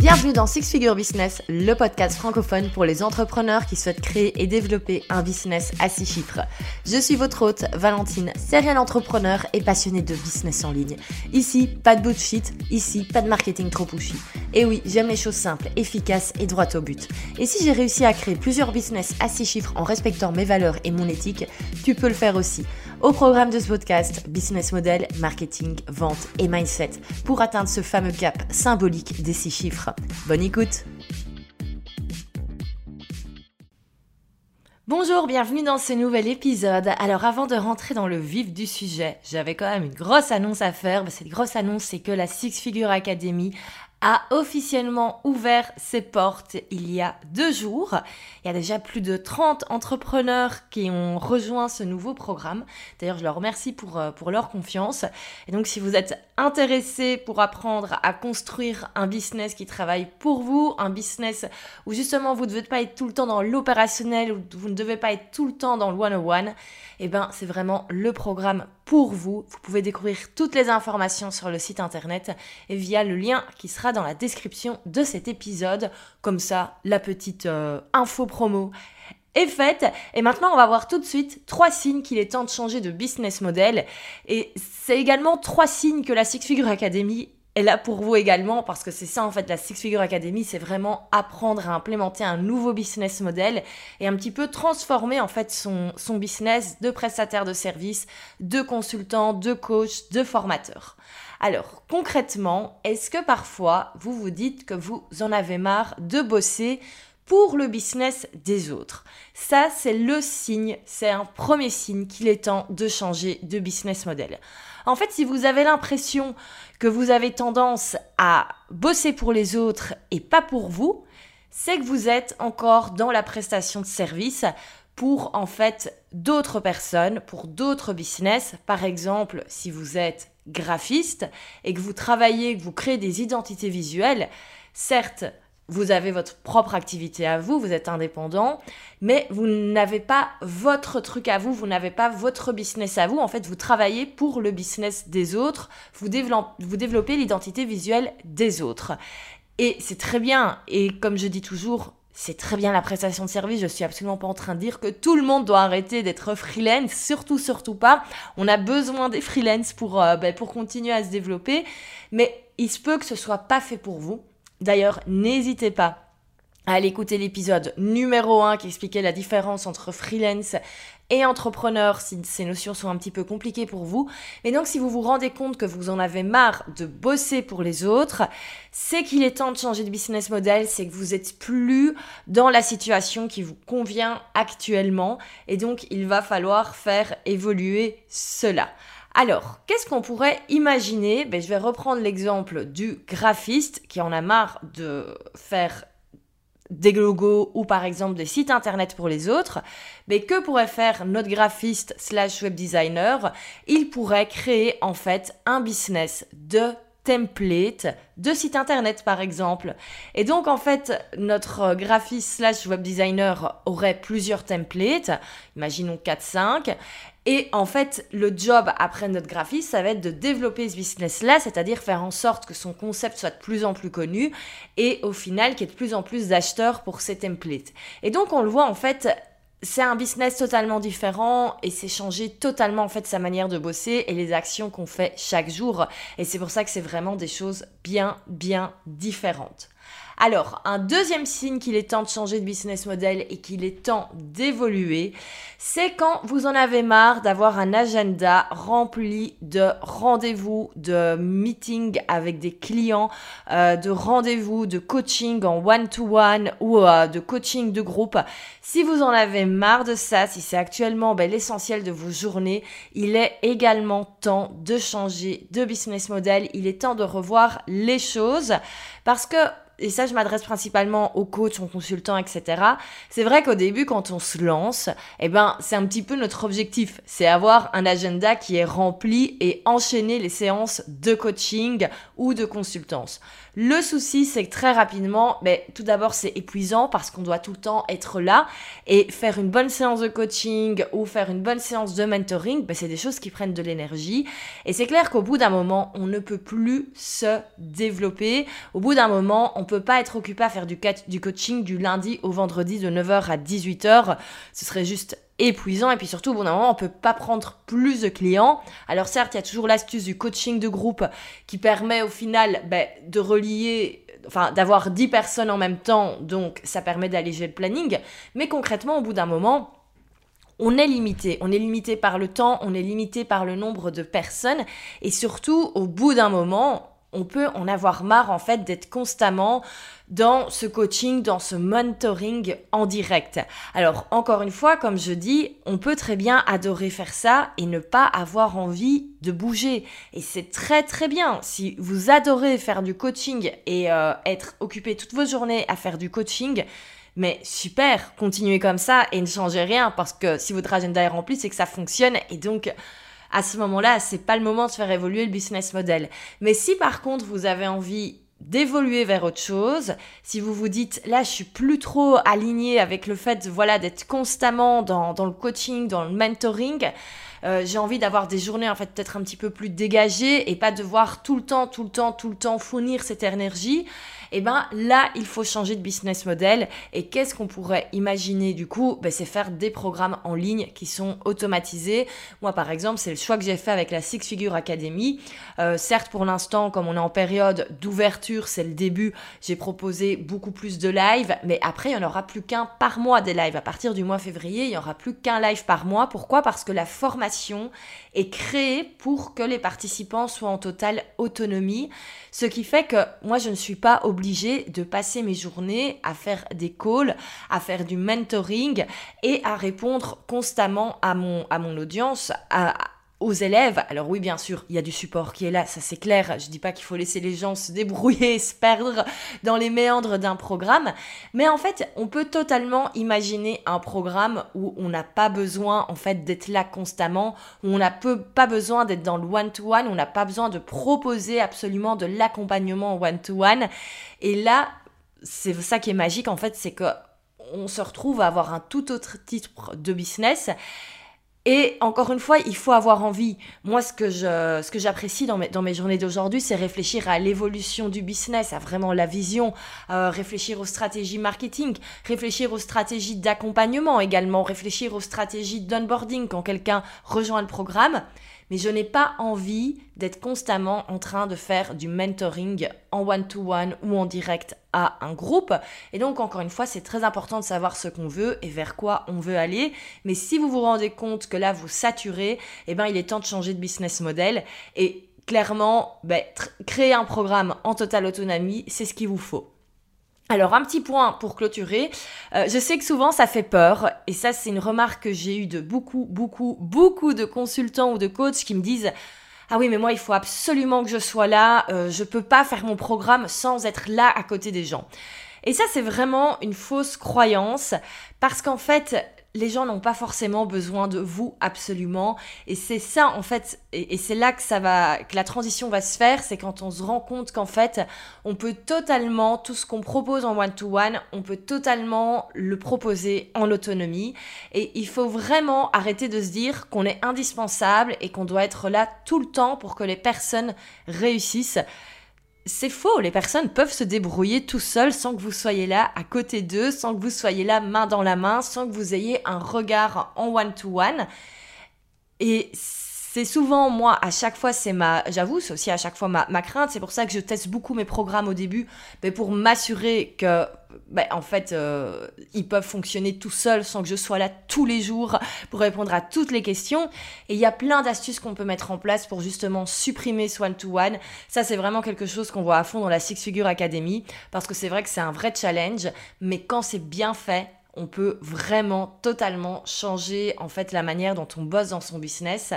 Bienvenue dans Six Figure Business, le podcast francophone pour les entrepreneurs qui souhaitent créer et développer un business à six chiffres. Je suis votre hôte, Valentine, serial entrepreneur et passionnée de business en ligne. Ici, pas de bullshit, ici, pas de marketing trop pushy. Et oui, j'aime les choses simples, efficaces et droites au but. Et si j'ai réussi à créer plusieurs business à six chiffres en respectant mes valeurs et mon éthique, tu peux le faire aussi. Au programme de ce podcast, business model, marketing, vente et mindset pour atteindre ce fameux cap symbolique des six chiffres. Bonne écoute Bonjour, bienvenue dans ce nouvel épisode. Alors avant de rentrer dans le vif du sujet, j'avais quand même une grosse annonce à faire. Cette grosse annonce, c'est que la Six Figure Academy a officiellement ouvert ses portes il y a deux jours. Il y a déjà plus de 30 entrepreneurs qui ont rejoint ce nouveau programme. D'ailleurs, je leur remercie pour, euh, pour leur confiance. Et donc, si vous êtes intéressé pour apprendre à construire un business qui travaille pour vous, un business où justement vous ne devez pas être tout le temps dans l'opérationnel, où vous ne devez pas être tout le temps dans le one-on-one, eh ben, c'est vraiment le programme pour vous. Vous pouvez découvrir toutes les informations sur le site internet et via le lien qui sera dans la description de cet épisode. Comme ça, la petite euh, info promo est faite. Et maintenant, on va voir tout de suite trois signes qu'il est temps de changer de business model. Et c'est également trois signes que la Six Figure Academy est là pour vous également, parce que c'est ça en fait la Six Figure Academy, c'est vraiment apprendre à implémenter un nouveau business model et un petit peu transformer en fait son, son business de prestataire de services, de consultant, de coach, de formateur. Alors, concrètement, est-ce que parfois vous vous dites que vous en avez marre de bosser pour le business des autres. Ça, c'est le signe, c'est un premier signe qu'il est temps de changer de business model. En fait, si vous avez l'impression que vous avez tendance à bosser pour les autres et pas pour vous, c'est que vous êtes encore dans la prestation de service pour en fait d'autres personnes, pour d'autres business. Par exemple, si vous êtes graphiste et que vous travaillez, que vous créez des identités visuelles, certes, vous avez votre propre activité à vous, vous êtes indépendant, mais vous n'avez pas votre truc à vous, vous n'avez pas votre business à vous. En fait, vous travaillez pour le business des autres, vous, développez l'identité visuelle des autres. Et c'est très bien, et comme je dis toujours, c'est très bien la prestation de service. Je suis absolument pas en train de dire que tout le monde doit arrêter d'être freelance. Surtout, surtout pas. On a besoin des freelance pour, euh, ben, pour continuer à se développer. Mais il se peut que ce soit pas fait pour vous. D'ailleurs, n'hésitez pas à aller écouter l'épisode numéro 1 qui expliquait la différence entre freelance et entrepreneur si ces notions sont un petit peu compliquées pour vous. Mais donc si vous vous rendez compte que vous en avez marre de bosser pour les autres, c'est qu'il est temps de changer de business model, c'est que vous êtes plus dans la situation qui vous convient actuellement et donc il va falloir faire évoluer cela. Alors, qu'est-ce qu'on pourrait imaginer? Ben, Je vais reprendre l'exemple du graphiste qui en a marre de faire des logos ou par exemple des sites internet pour les autres, mais que pourrait faire notre graphiste slash web designer? Il pourrait créer en fait un business de template de site internet par exemple. Et donc en fait notre graphiste slash web designer aurait plusieurs templates, imaginons 4-5, et en fait, le job après notre graphiste, ça va être de développer ce business-là, c'est-à-dire faire en sorte que son concept soit de plus en plus connu et au final qu'il y ait de plus en plus d'acheteurs pour ces templates. Et donc, on le voit en fait, c'est un business totalement différent et c'est changer totalement en fait sa manière de bosser et les actions qu'on fait chaque jour. Et c'est pour ça que c'est vraiment des choses bien, bien différentes. Alors, un deuxième signe qu'il est temps de changer de business model et qu'il est temps d'évoluer, c'est quand vous en avez marre d'avoir un agenda rempli de rendez-vous, de meetings avec des clients, euh, de rendez-vous, de coaching en one-to-one ou euh, de coaching de groupe. Si vous en avez marre de ça, si c'est actuellement ben, l'essentiel de vos journées, il est également temps de changer de business model. Il est temps de revoir les choses parce que et ça je m'adresse principalement aux coachs, aux consultants, etc. C'est vrai qu'au début, quand on se lance, eh ben, c'est un petit peu notre objectif. C'est avoir un agenda qui est rempli et enchaîner les séances de coaching ou de consultance. Le souci, c'est que très rapidement, mais ben, tout d'abord, c'est épuisant parce qu'on doit tout le temps être là et faire une bonne séance de coaching ou faire une bonne séance de mentoring, ben, c'est des choses qui prennent de l'énergie. Et c'est clair qu'au bout d'un moment, on ne peut plus se développer. Au bout d'un moment, on peut pas être occupé à faire du, du coaching du lundi au vendredi de 9h à 18h. Ce serait juste épuisant et puis surtout au bout d'un moment on peut pas prendre plus de clients. Alors certes il y a toujours l'astuce du coaching de groupe qui permet au final ben, de relier enfin d'avoir 10 personnes en même temps donc ça permet d'alléger le planning mais concrètement au bout d'un moment on est limité. On est limité par le temps, on est limité par le nombre de personnes et surtout au bout d'un moment, on peut en avoir marre en fait d'être constamment dans ce coaching, dans ce mentoring en direct. Alors encore une fois, comme je dis, on peut très bien adorer faire ça et ne pas avoir envie de bouger. Et c'est très très bien. Si vous adorez faire du coaching et euh, être occupé toutes vos journées à faire du coaching, mais super, continuez comme ça et ne changez rien parce que si votre agenda est rempli, c'est que ça fonctionne et donc à ce moment-là, c'est pas le moment de faire évoluer le business model. Mais si par contre vous avez envie d'évoluer vers autre chose, si vous vous dites là je suis plus trop aligné avec le fait voilà d'être constamment dans, le coaching, dans le mentoring, euh, j'ai envie d'avoir des journées en fait peut-être un petit peu plus dégagées et pas devoir tout le temps, tout le temps, tout le temps fournir cette énergie, et eh ben là il faut changer de business model. Et qu'est-ce qu'on pourrait imaginer du coup? Ben, C'est faire des programmes en ligne qui sont automatisés. Moi par exemple c'est le choix que j'ai fait avec la Six Figure Academy. Euh, certes pour l'instant comme on est en période d'ouverture, c'est le début, j'ai proposé beaucoup plus de lives, mais après il n'y en aura plus qu'un par mois des lives. À partir du mois février, il n'y aura plus qu'un live par mois. Pourquoi? Parce que la formation est créée pour que les participants soient en totale autonomie, ce qui fait que moi je ne suis pas de passer mes journées à faire des calls, à faire du mentoring et à répondre constamment à mon, à mon audience, à, aux élèves. Alors oui, bien sûr, il y a du support qui est là, ça c'est clair. Je dis pas qu'il faut laisser les gens se débrouiller, se perdre dans les méandres d'un programme, mais en fait, on peut totalement imaginer un programme où on n'a pas besoin en fait d'être là constamment, où on n'a pas besoin d'être dans le one to one, on n'a pas besoin de proposer absolument de l'accompagnement one to one. Et là, c'est ça qui est magique en fait, c'est que on se retrouve à avoir un tout autre titre de business et encore une fois, il faut avoir envie. Moi, ce que je, ce que j'apprécie dans mes, dans mes journées d'aujourd'hui, c'est réfléchir à l'évolution du business, à vraiment la vision, euh, réfléchir aux stratégies marketing, réfléchir aux stratégies d'accompagnement également, réfléchir aux stratégies d'onboarding quand quelqu'un rejoint le programme mais je n'ai pas envie d'être constamment en train de faire du mentoring en one-to-one ou en direct à un groupe. Et donc, encore une fois, c'est très important de savoir ce qu'on veut et vers quoi on veut aller. Mais si vous vous rendez compte que là, vous saturez, eh ben, il est temps de changer de business model. Et clairement, ben, créer un programme en totale autonomie, c'est ce qu'il vous faut. Alors un petit point pour clôturer, euh, je sais que souvent ça fait peur. Et ça c'est une remarque que j'ai eue de beaucoup, beaucoup, beaucoup de consultants ou de coachs qui me disent ah oui mais moi il faut absolument que je sois là, euh, je peux pas faire mon programme sans être là à côté des gens. Et ça c'est vraiment une fausse croyance parce qu'en fait les gens n'ont pas forcément besoin de vous absolument. Et c'est ça en fait et, c'est là que ça va que la transition va se faire c'est quand on se rend compte qu'en fait on peut totalement tout ce qu'on propose en one to one on peut totalement le proposer en autonomie. Et il faut vraiment arrêter de se dire qu'on est indispensable et qu'on doit être là tout le temps pour que les personnes réussissent c'est faux, les personnes peuvent se débrouiller tout seuls sans que vous soyez là à côté d'eux, sans que vous soyez là main dans la main, sans que vous ayez un regard en one-to-one. Et c'est souvent, moi, à chaque fois, c'est ma, j'avoue, c'est aussi à chaque fois ma, ma crainte. C'est pour ça que je teste beaucoup mes programmes au début, mais pour m'assurer que ben, en fait, euh, ils peuvent fonctionner tout seuls sans que je sois là tous les jours pour répondre à toutes les questions. Et il y a plein d'astuces qu'on peut mettre en place pour justement supprimer ce one-to-one. Ça, c'est vraiment quelque chose qu'on voit à fond dans la Six Figure Academy parce que c'est vrai que c'est un vrai challenge, mais quand c'est bien fait, on peut vraiment totalement changer en fait la manière dont on bosse dans son business.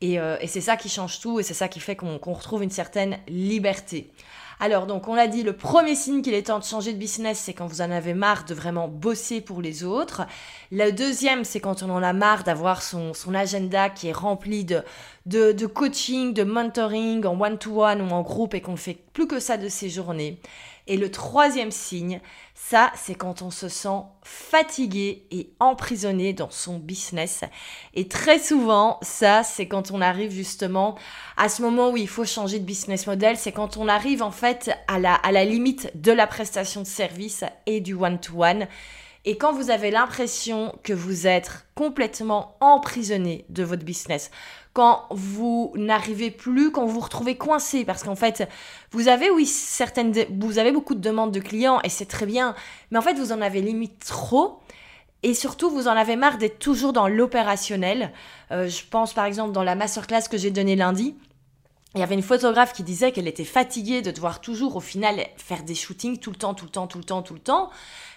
Et, euh, c'est ça qui change tout et c'est ça qui fait qu'on retrouve une certaine liberté. Alors donc on l'a dit, le premier signe qu'il est temps de changer de business, c'est quand vous en avez marre de vraiment bosser pour les autres. Le deuxième, c'est quand on en a marre d'avoir son agenda qui est rempli de, de, coaching, de mentoring en one-to-one ou en groupe et qu'on ne fait plus que ça de ses journées. Et le troisième signe, ça, c'est quand on se sent fatigué et emprisonné dans son business. Et très souvent, ça, c'est quand on arrive justement à ce moment où il faut changer de business model. C'est quand on arrive en fait à la, à la limite de la prestation de service et du one-to-one. Et quand vous avez l'impression que vous êtes complètement emprisonné de votre business, quand vous n'arrivez plus, quand vous vous retrouvez coincé, parce qu'en fait, vous avez, oui, certaines, vous avez beaucoup de demandes de clients et c'est très bien, mais en fait, vous en avez limite trop. Et surtout, vous en avez marre d'être toujours dans l'opérationnel. Euh, je pense par exemple dans la masterclass que j'ai donnée lundi. Il y avait une photographe qui disait qu'elle était fatiguée de devoir toujours au final faire des shootings tout le temps, tout le temps, tout le temps, tout le temps.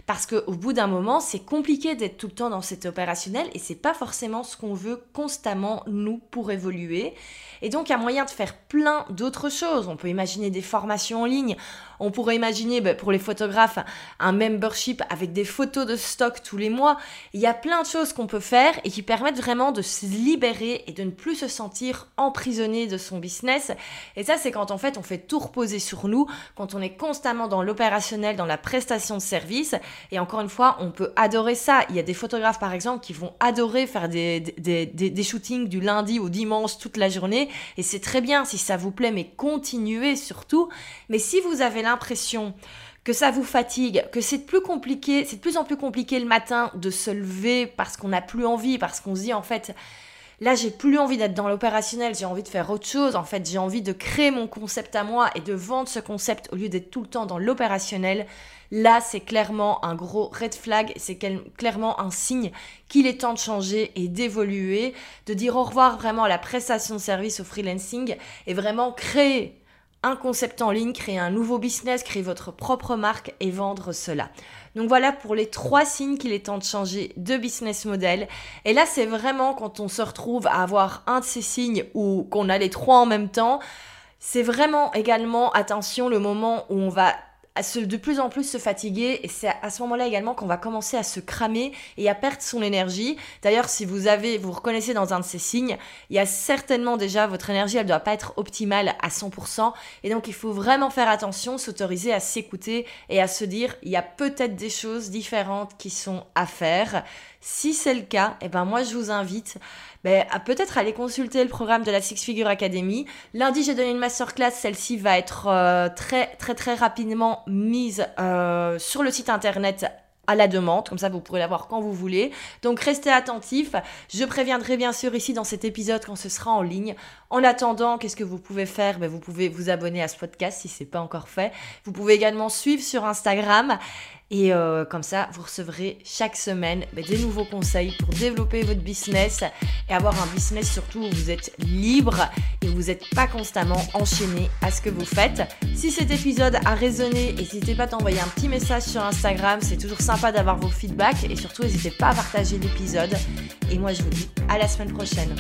Parce qu'au bout d'un moment, c'est compliqué d'être tout le temps dans cet opérationnel et c'est pas forcément ce qu'on veut constamment, nous, pour évoluer. Et donc, il y a moyen de faire plein d'autres choses. On peut imaginer des formations en ligne. On pourrait imaginer, bah, pour les photographes, un membership avec des photos de stock tous les mois. Il y a plein de choses qu'on peut faire et qui permettent vraiment de se libérer et de ne plus se sentir emprisonné de son business. Et ça, c'est quand en fait, on fait tout reposer sur nous, quand on est constamment dans l'opérationnel, dans la prestation de service. Et encore une fois, on peut adorer ça. Il y a des photographes, par exemple, qui vont adorer faire des, des, des, des shootings du lundi au dimanche toute la journée. Et c'est très bien si ça vous plaît, mais continuez surtout. Mais si vous avez l'impression que ça vous fatigue, que c'est plus compliqué, c'est de plus en plus compliqué le matin de se lever parce qu'on n'a plus envie, parce qu'on se dit en fait, là j'ai plus envie d'être dans l'opérationnel, j'ai envie de faire autre chose, en fait j'ai envie de créer mon concept à moi et de vendre ce concept au lieu d'être tout le temps dans l'opérationnel, là c'est clairement un gros red flag, c'est clairement un signe qu'il est temps de changer et d'évoluer, de dire au revoir vraiment à la prestation de service au freelancing et vraiment créer un concept en ligne, créer un nouveau business, créer votre propre marque et vendre cela. Donc voilà pour les trois signes qu'il est temps de changer de business model. Et là, c'est vraiment quand on se retrouve à avoir un de ces signes ou qu'on a les trois en même temps. C'est vraiment également, attention, le moment où on va de plus en plus se fatiguer et c'est à ce moment-là également qu'on va commencer à se cramer et à perdre son énergie. D'ailleurs, si vous avez, vous reconnaissez dans un de ces signes, il y a certainement déjà votre énergie, elle ne doit pas être optimale à 100% et donc il faut vraiment faire attention, s'autoriser à s'écouter et à se dire il y a peut-être des choses différentes qui sont à faire. Si c'est le cas, eh ben moi je vous invite ben, peut-être aller consulter le programme de la Six Figure Academy. Lundi, j'ai donné une masterclass. Celle-ci va être euh, très, très, très rapidement mise euh, sur le site internet à la demande, comme ça vous pourrez la voir quand vous voulez. Donc restez attentifs. Je préviendrai bien sûr ici dans cet épisode quand ce sera en ligne. En attendant, qu'est-ce que vous pouvez faire? Ben, Vous pouvez vous abonner à ce podcast si ce n'est pas encore fait. Vous pouvez également suivre sur Instagram et euh, comme ça, vous recevrez chaque semaine bah, des nouveaux conseils pour développer votre business et avoir un business surtout où vous êtes libre et où vous n'êtes pas constamment enchaîné à ce que vous faites. Si cet épisode a résonné, n'hésitez pas à t'envoyer un petit message sur Instagram. C'est toujours sympa d'avoir vos feedbacks et surtout n'hésitez pas à partager l'épisode. Et moi, je vous dis à la semaine prochaine.